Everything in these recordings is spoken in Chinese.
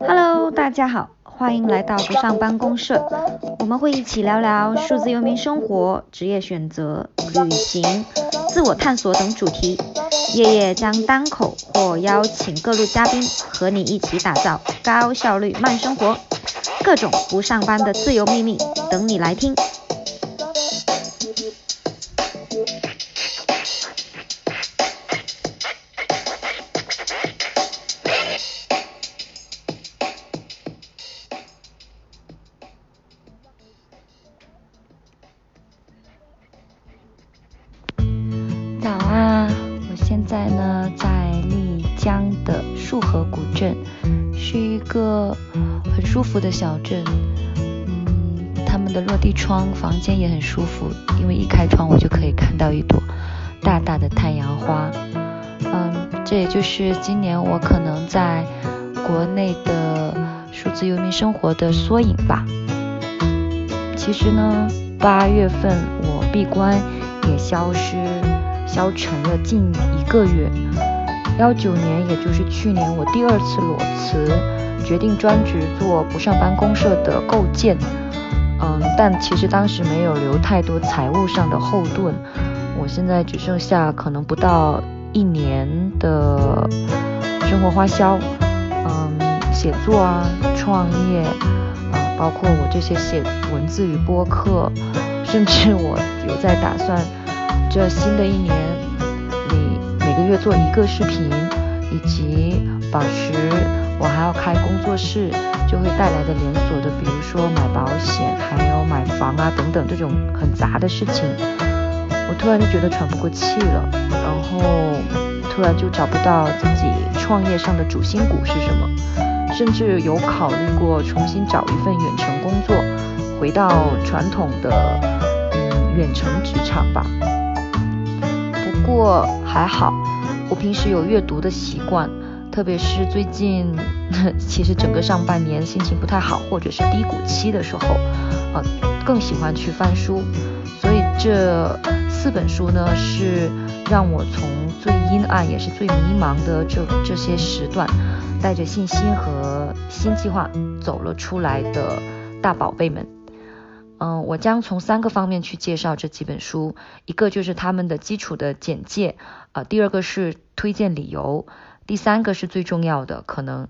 Hello，大家好，欢迎来到不上班公社。我们会一起聊聊数字游民生活、职业选择、旅行、自我探索等主题。夜夜将单口或邀请各路嘉宾和你一起打造高效率慢生活，各种不上班的自由秘密等你来听。现在呢在丽江的束河古镇，是一个很舒服的小镇。嗯，他们的落地窗房间也很舒服，因为一开窗我就可以看到一朵大大的太阳花。嗯，这也就是今年我可能在国内的数字游民生活的缩影吧。其实呢，八月份我闭关也消失。消沉了近一个月，幺九年，也就是去年，我第二次裸辞，决定专职做不上班公社的构建。嗯，但其实当时没有留太多财务上的后盾，我现在只剩下可能不到一年的生活花销。嗯，写作啊，创业啊，包括我这些写文字与播客，甚至我有在打算。这新的一年，你每个月做一个视频，以及保持我还要开工作室，就会带来的连锁的，比如说买保险，还有买房啊等等这种很杂的事情，我突然就觉得喘不过气了，然后突然就找不到自己创业上的主心骨是什么，甚至有考虑过重新找一份远程工作，回到传统的嗯远程职场吧。不过还好，我平时有阅读的习惯，特别是最近，其实整个上半年心情不太好或者是低谷期的时候，啊，更喜欢去翻书。所以这四本书呢，是让我从最阴暗也是最迷茫的这这些时段，带着信心和新计划走了出来的大宝贝们。嗯，我将从三个方面去介绍这几本书，一个就是他们的基础的简介，呃，第二个是推荐理由，第三个是最重要的，可能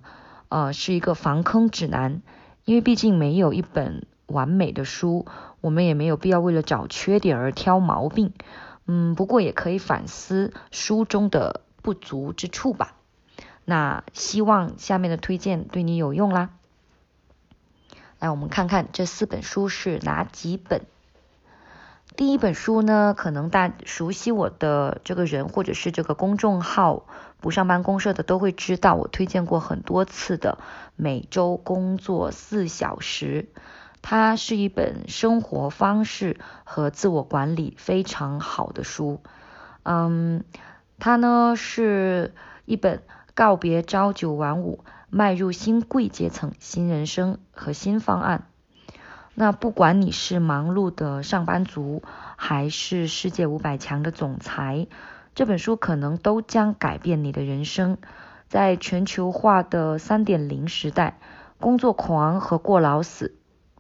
呃是一个防坑指南，因为毕竟没有一本完美的书，我们也没有必要为了找缺点而挑毛病，嗯，不过也可以反思书中的不足之处吧。那希望下面的推荐对你有用啦。来，我们看看这四本书是哪几本。第一本书呢，可能大熟悉我的这个人或者是这个公众号“不上班公社”的都会知道，我推荐过很多次的《每周工作四小时》。它是一本生活方式和自我管理非常好的书。嗯，它呢是一本告别朝九晚五。迈入新贵阶层、新人生和新方案。那不管你是忙碌的上班族，还是世界五百强的总裁，这本书可能都将改变你的人生。在全球化的三点零时代，工作狂和过劳死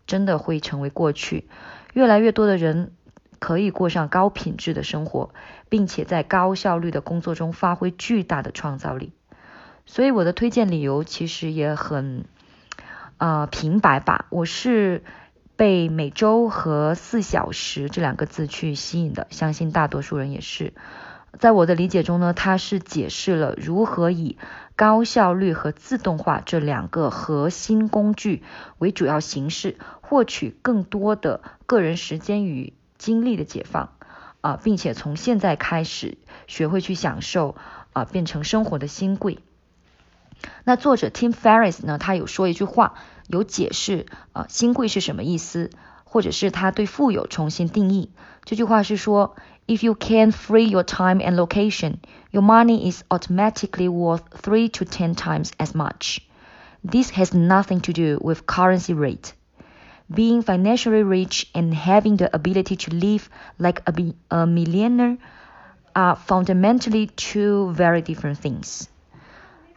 真的会成为过去。越来越多的人可以过上高品质的生活，并且在高效率的工作中发挥巨大的创造力。所以我的推荐理由其实也很呃平白吧，我是被每周和四小时这两个字去吸引的，相信大多数人也是。在我的理解中呢，它是解释了如何以高效率和自动化这两个核心工具为主要形式，获取更多的个人时间与精力的解放啊，并且从现在开始学会去享受啊，变成生活的新贵。那作者 Tim Ferriss 呢？他有说一句话，有解释啊，新贵是什么意思，或者是他对富有重新定义。这句话是说，If you can free your time and location, your money is automatically worth three to ten times as much. This has nothing to do with currency rate. Being financially rich and having the ability to live like a, a millionaire are fundamentally two very different things.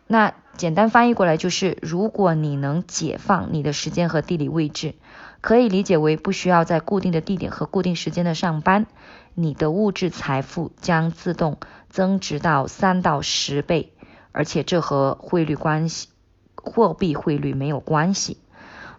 那 简单翻译过来就是，如果你能解放你的时间和地理位置，可以理解为不需要在固定的地点和固定时间的上班，你的物质财富将自动增值到三到十倍，而且这和汇率关系、货币汇率没有关系。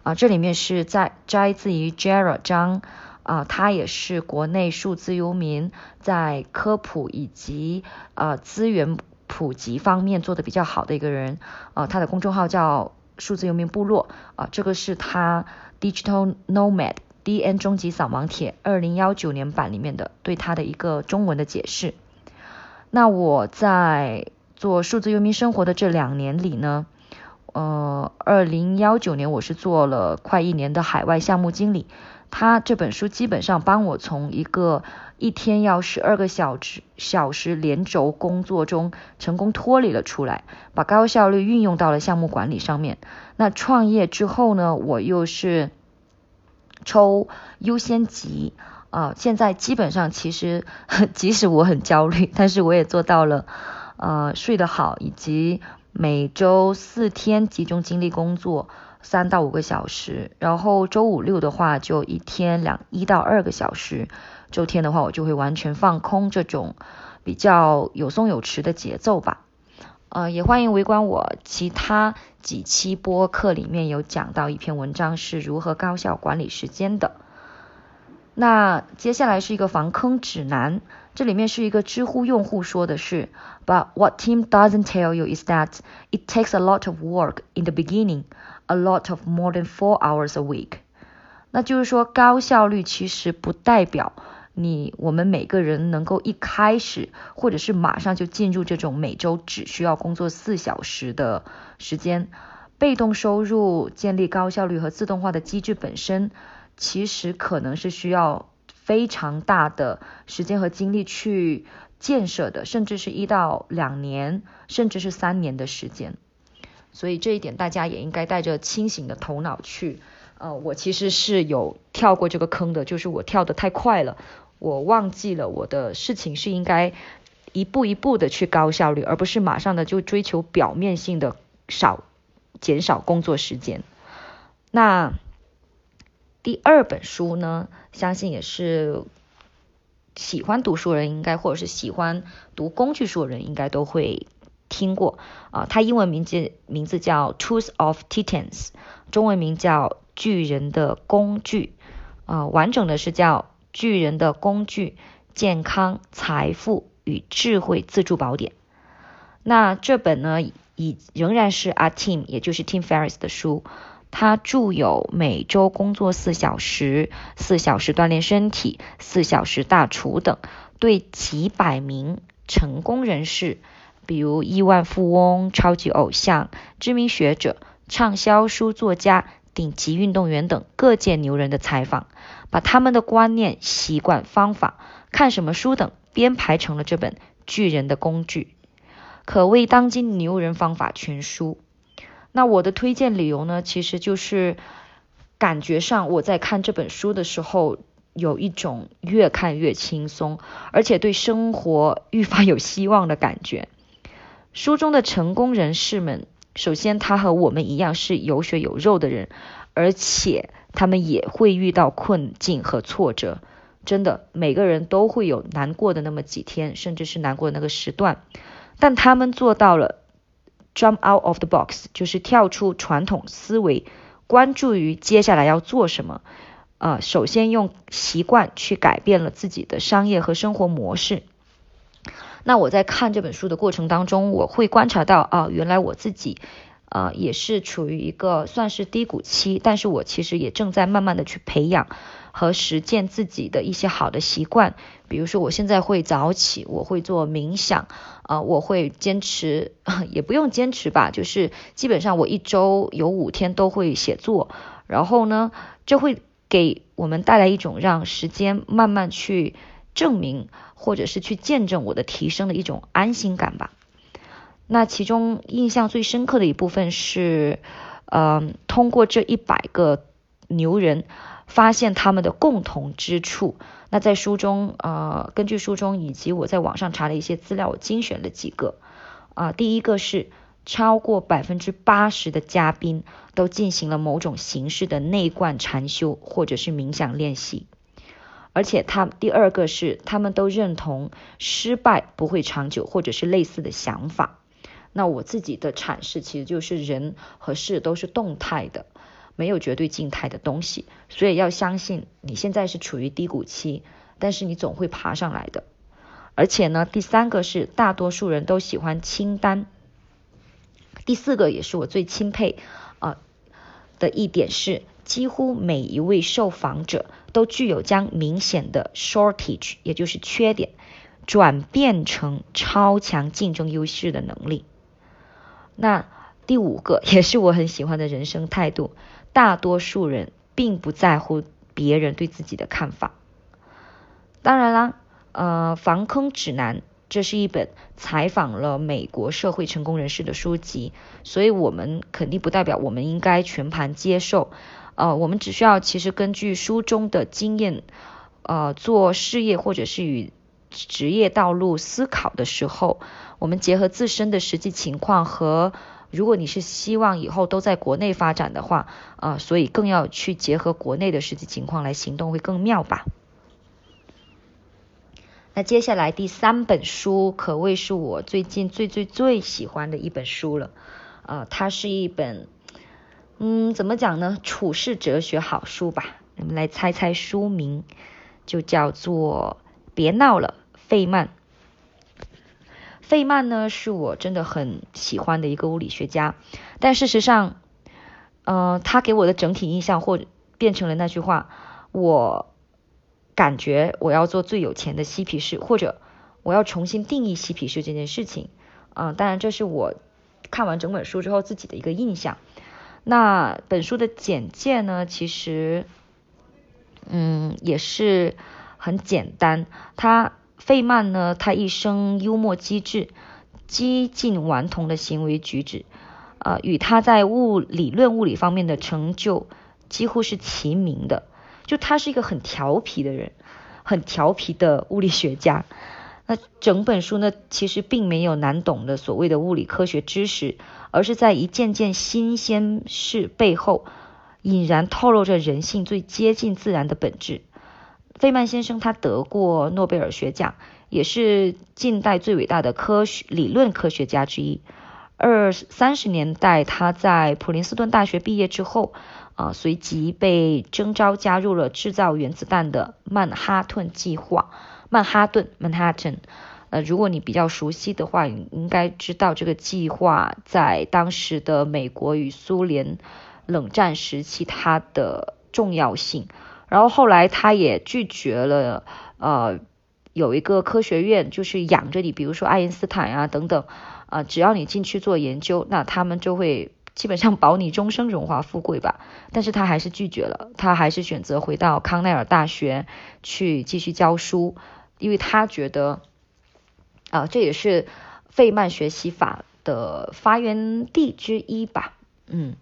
啊，这里面是在摘自于 Jara 张，啊，他也是国内数字游民，在科普以及呃资源。普及方面做的比较好的一个人，呃，他的公众号叫数字游民部落，啊，这个是他 Digital Nomad DN 终极扫盲帖二零幺九年版里面的对他的一个中文的解释。那我在做数字游民生活的这两年里呢，呃，二零幺九年我是做了快一年的海外项目经理，他这本书基本上帮我从一个一天要十二个小时小时连轴工作中成功脱离了出来，把高效率运用到了项目管理上面。那创业之后呢，我又是抽优先级啊，现在基本上其实 即使我很焦虑，但是我也做到了呃睡得好，以及每周四天集中精力工作三到五个小时，然后周五六的话就一天两一到二个小时。周天的话，我就会完全放空这种比较有松有弛的节奏吧。呃，也欢迎围观我其他几期播客里面有讲到一篇文章是如何高效管理时间的。那接下来是一个防坑指南，这里面是一个知乎用户说的是，But what team doesn't tell you is that it takes a lot of work in the beginning, a lot of more than four hours a week。那就是说，高效率其实不代表。你我们每个人能够一开始，或者是马上就进入这种每周只需要工作四小时的时间，被动收入建立高效率和自动化的机制本身，其实可能是需要非常大的时间和精力去建设的，甚至是一到两年，甚至是三年的时间。所以这一点大家也应该带着清醒的头脑去。呃，我其实是有跳过这个坑的，就是我跳得太快了。我忘记了我的事情是应该一步一步的去高效率，而不是马上的就追求表面性的少减少工作时间。那第二本书呢，相信也是喜欢读书人应该或者是喜欢读工具书的人应该都会听过啊，它英文名字名字叫《Tools of Titans》，中文名叫《巨人的工具》啊，完整的是叫。巨人的工具、健康、财富与智慧自助宝典。那这本呢，已仍然是阿 Tim，也就是 Tim Ferris 的书。他著有《每周工作四小时》《四小时锻炼身体》《四小时大厨》等，对几百名成功人士，比如亿万富翁、超级偶像、知名学者、畅销书作家。顶级运动员等各界牛人的采访，把他们的观念、习惯、方法、看什么书等编排成了这本巨人的工具，可谓当今牛人方法全书。那我的推荐理由呢，其实就是感觉上我在看这本书的时候，有一种越看越轻松，而且对生活愈发有希望的感觉。书中的成功人士们。首先，他和我们一样是有血有肉的人，而且他们也会遇到困境和挫折。真的，每个人都会有难过的那么几天，甚至是难过的那个时段。但他们做到了 jump out of the box，就是跳出传统思维，关注于接下来要做什么。啊，首先用习惯去改变了自己的商业和生活模式。那我在看这本书的过程当中，我会观察到啊，原来我自己啊也是处于一个算是低谷期，但是我其实也正在慢慢的去培养和实践自己的一些好的习惯，比如说我现在会早起，我会做冥想啊，我会坚持，也不用坚持吧，就是基本上我一周有五天都会写作，然后呢，这会给我们带来一种让时间慢慢去证明。或者是去见证我的提升的一种安心感吧。那其中印象最深刻的一部分是，嗯，通过这一百个牛人，发现他们的共同之处。那在书中，呃，根据书中以及我在网上查的一些资料，我精选了几个。啊，第一个是超过百分之八十的嘉宾都进行了某种形式的内观禅修或者是冥想练习。而且他第二个是，他们都认同失败不会长久，或者是类似的想法。那我自己的阐释其实就是人和事都是动态的，没有绝对静态的东西，所以要相信你现在是处于低谷期，但是你总会爬上来的。而且呢，第三个是大多数人都喜欢清单，第四个也是我最钦佩啊的一点是，几乎每一位受访者都具有将明显的 shortage，也就是缺点，转变成超强竞争优势的能力。那第五个 也是我很喜欢的人生态度，大多数人并不在乎别人对自己的看法。当然啦，呃，防坑指南这是一本采访了美国社会成功人士的书籍，所以我们肯定不代表我们应该全盘接受。呃，我们只需要其实根据书中的经验，呃，做事业或者是与职业道路思考的时候。我们结合自身的实际情况和，如果你是希望以后都在国内发展的话，啊，所以更要去结合国内的实际情况来行动会更妙吧。那接下来第三本书可谓是我最近最最最喜欢的一本书了，啊，它是一本，嗯，怎么讲呢？处世哲学好书吧。我们来猜猜书名，就叫做《别闹了，费曼》。费曼呢，是我真的很喜欢的一个物理学家，但事实上，呃，他给我的整体印象或变成了那句话，我感觉我要做最有钱的嬉皮士，或者我要重新定义嬉皮士这件事情，嗯，当然这是我看完整本书之后自己的一个印象。那本书的简介呢，其实，嗯，也是很简单，他。费曼呢，他一生幽默机智、激进顽童的行为举止，呃，与他在物理论物理方面的成就几乎是齐名的。就他是一个很调皮的人，很调皮的物理学家。那整本书呢，其实并没有难懂的所谓的物理科学知识，而是在一件件新鲜事背后，隐然透露着人性最接近自然的本质。费曼先生他得过诺贝尔学奖，也是近代最伟大的科学理论科学家之一。二三十年代他在普林斯顿大学毕业之后，啊，随即被征召加入了制造原子弹的曼哈顿计划。曼哈顿 （Manhattan），呃，如果你比较熟悉的话，你应该知道这个计划在当时的美国与苏联冷战时期它的重要性。然后后来他也拒绝了，呃，有一个科学院就是养着你，比如说爱因斯坦啊等等，啊，只要你进去做研究，那他们就会基本上保你终生荣华富贵吧。但是他还是拒绝了，他还是选择回到康奈尔大学去继续教书，因为他觉得，啊，这也是费曼学习法的发源地之一吧，嗯。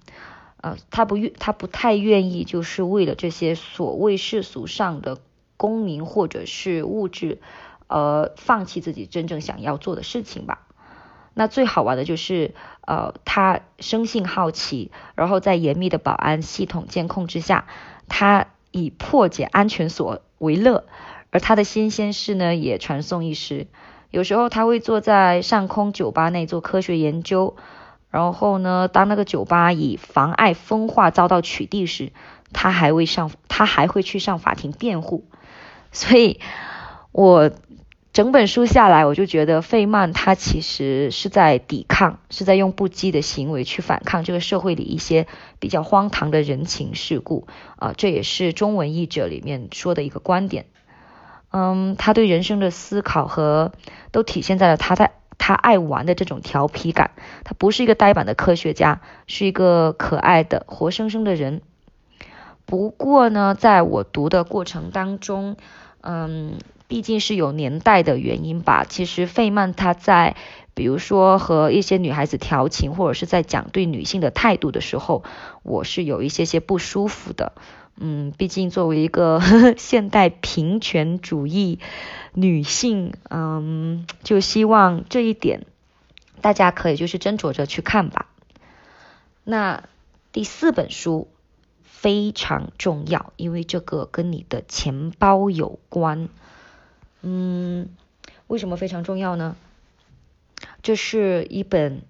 呃，他不愿，他不太愿意，就是为了这些所谓世俗上的功名或者是物质，呃，放弃自己真正想要做的事情吧。那最好玩的就是，呃，他生性好奇，然后在严密的保安系统监控之下，他以破解安全锁为乐，而他的新鲜事呢，也传颂一时。有时候他会坐在上空酒吧内做科学研究。然后呢，当那个酒吧以妨碍风化遭到取缔时，他还会上，他还会去上法庭辩护。所以，我整本书下来，我就觉得费曼他其实是在抵抗，是在用不羁的行为去反抗这个社会里一些比较荒唐的人情世故啊。这也是中文译者里面说的一个观点。嗯，他对人生的思考和都体现在了他在。他爱玩的这种调皮感，他不是一个呆板的科学家，是一个可爱的活生生的人。不过呢，在我读的过程当中，嗯，毕竟是有年代的原因吧。其实费曼他在，比如说和一些女孩子调情，或者是在讲对女性的态度的时候，我是有一些些不舒服的。嗯，毕竟作为一个 现代平权主义女性，嗯，就希望这一点大家可以就是斟酌着去看吧。那第四本书非常重要，因为这个跟你的钱包有关。嗯，为什么非常重要呢？这是一本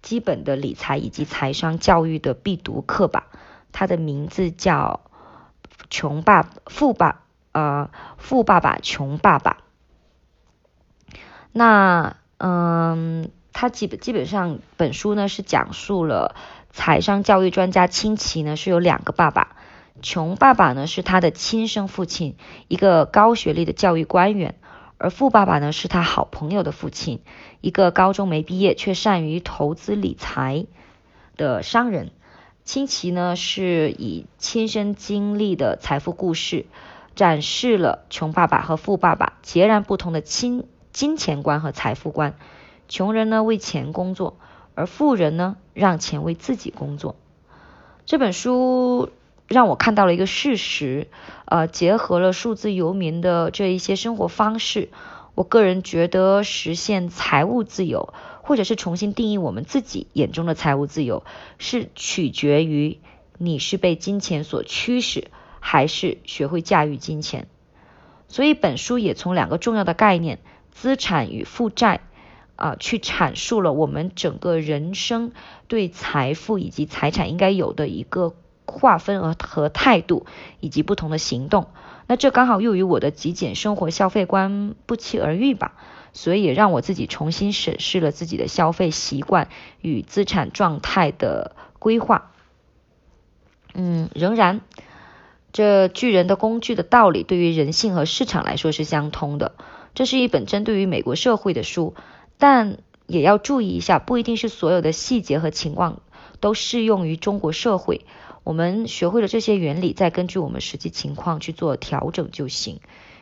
基本的理财以及财商教育的必读课吧。他的名字叫《穷爸富爸》呃，《富爸爸穷爸爸》。那嗯，他基本基本上本书呢是讲述了财商教育专家清奇呢是有两个爸爸，穷爸爸呢是他的亲生父亲，一个高学历的教育官员，而富爸爸呢是他好朋友的父亲，一个高中没毕业却善于投资理财的商人。清奇呢是以亲身经历的财富故事，展示了穷爸爸和富爸爸截然不同的亲。金钱观和财富观，穷人呢为钱工作，而富人呢让钱为自己工作。这本书让我看到了一个事实，呃，结合了数字游民的这一些生活方式。我个人觉得，实现财务自由，或者是重新定义我们自己眼中的财务自由，是取决于你是被金钱所驱使，还是学会驾驭金钱。所以，本书也从两个重要的概念。资产与负债啊，去阐述了我们整个人生对财富以及财产应该有的一个划分和和态度，以及不同的行动。那这刚好又与我的极简生活消费观不期而遇吧，所以也让我自己重新审视了自己的消费习惯与资产状态的规划。嗯，仍然，这巨人的工具的道理对于人性和市场来说是相通的。这是一本针对于美国社会的书，但也要注意一下，不一定是所有的细节和情况都适用于中国社会。我们学会了这些原理，再根据我们实际情况去做调整就行。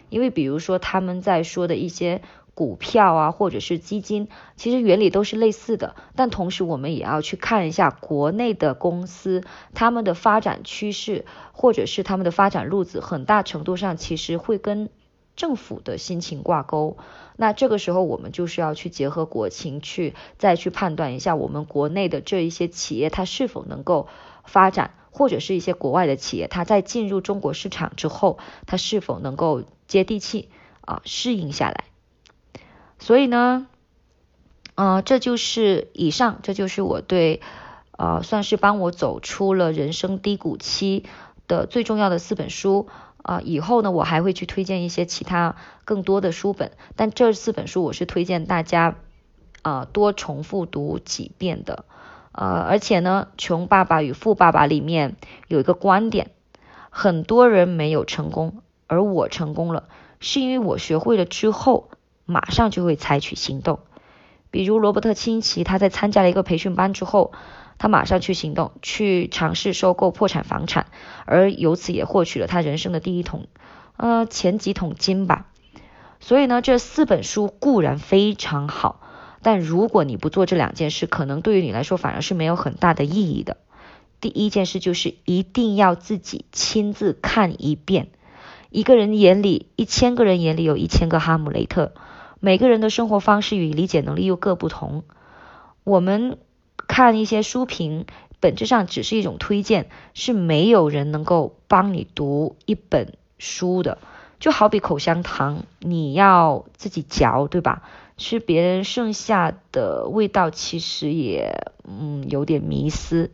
因为比如说他们在说的一些股票啊，或者是基金，其实原理都是类似的。但同时我们也要去看一下国内的公司，他们的发展趋势，或者是他们的发展路子，很大程度上其实会跟。政府的心情挂钩，那这个时候我们就是要去结合国情去再去判断一下我们国内的这一些企业它是否能够发展，或者是一些国外的企业它在进入中国市场之后，它是否能够接地气啊适应下来。所以呢，啊，这就是以上，这就是我对呃算是帮我走出了人生低谷期的最重要的四本书。啊，以后呢，我还会去推荐一些其他更多的书本，但这四本书我是推荐大家啊多重复读几遍的。呃，而且呢，《穷爸爸与富爸爸》里面有一个观点，很多人没有成功，而我成功了，是因为我学会了之后，马上就会采取行动。比如罗伯特清崎，他在参加了一个培训班之后。他马上去行动，去尝试收购破产房产，而由此也获取了他人生的第一桶，呃，前几桶金吧。所以呢，这四本书固然非常好，但如果你不做这两件事，可能对于你来说反而是没有很大的意义的。第一件事就是一定要自己亲自看一遍。一个人眼里，一千个人眼里有一千个哈姆雷特，每个人的生活方式与理解能力又各不同。我们。看一些书评，本质上只是一种推荐，是没有人能够帮你读一本书的。就好比口香糖，你要自己嚼，对吧？吃别人剩下的味道，其实也嗯有点迷思。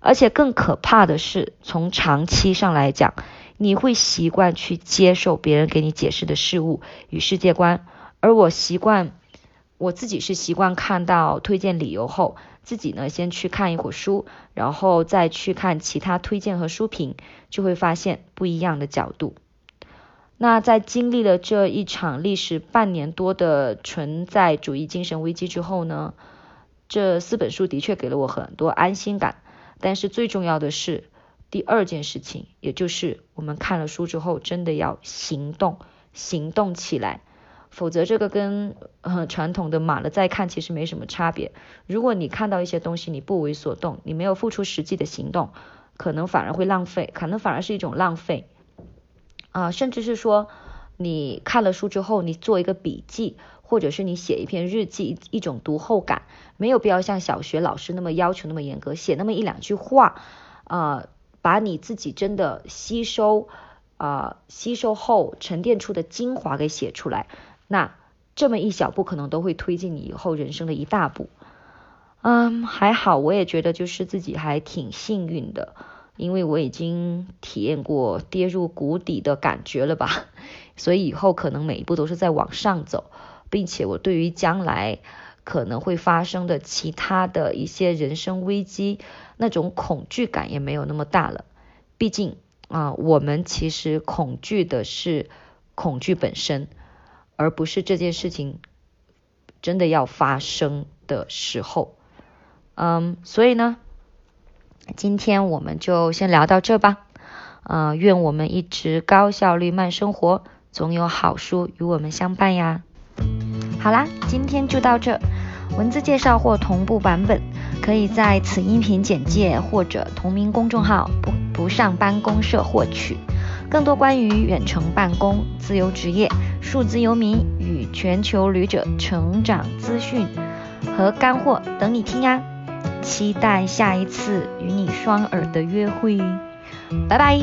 而且更可怕的是，从长期上来讲，你会习惯去接受别人给你解释的事物与世界观。而我习惯，我自己是习惯看到推荐理由后。自己呢，先去看一会儿书，然后再去看其他推荐和书评，就会发现不一样的角度。那在经历了这一场历时半年多的存在主义精神危机之后呢，这四本书的确给了我很多安心感。但是最重要的是第二件事情，也就是我们看了书之后，真的要行动，行动起来。否则，这个跟呃传统的买了再看其实没什么差别。如果你看到一些东西你不为所动，你没有付出实际的行动，可能反而会浪费，可能反而是一种浪费啊，甚至是说你看了书之后，你做一个笔记，或者是你写一篇日记，一种读后感，没有必要像小学老师那么要求那么严格，写那么一两句话，啊，把你自己真的吸收啊吸收后沉淀出的精华给写出来，那这么一小步可能都会推进你以后人生的一大步。嗯，还好，我也觉得就是自己还挺幸运的，因为我已经体验过跌入谷底的感觉了吧，所以以后可能每一步都是在往上走，并且我对于将来可能会发生的其他的一些人生危机，那种恐惧感也没有那么大了。毕竟啊，我们其实恐惧的是恐惧本身，而不是这件事情真的要发生的时候。嗯，所以呢，今天我们就先聊到这吧。呃，愿我们一直高效率慢生活，总有好书与我们相伴呀。好啦，今天就到这。文字介绍或同步版本，可以在此音频简介或者同名公众号“不不上班公社”获取更多关于远程办公、自由职业、数字游民与全球旅者成长资讯和干货，等你听呀！期待下一次与你双耳的约会，拜拜。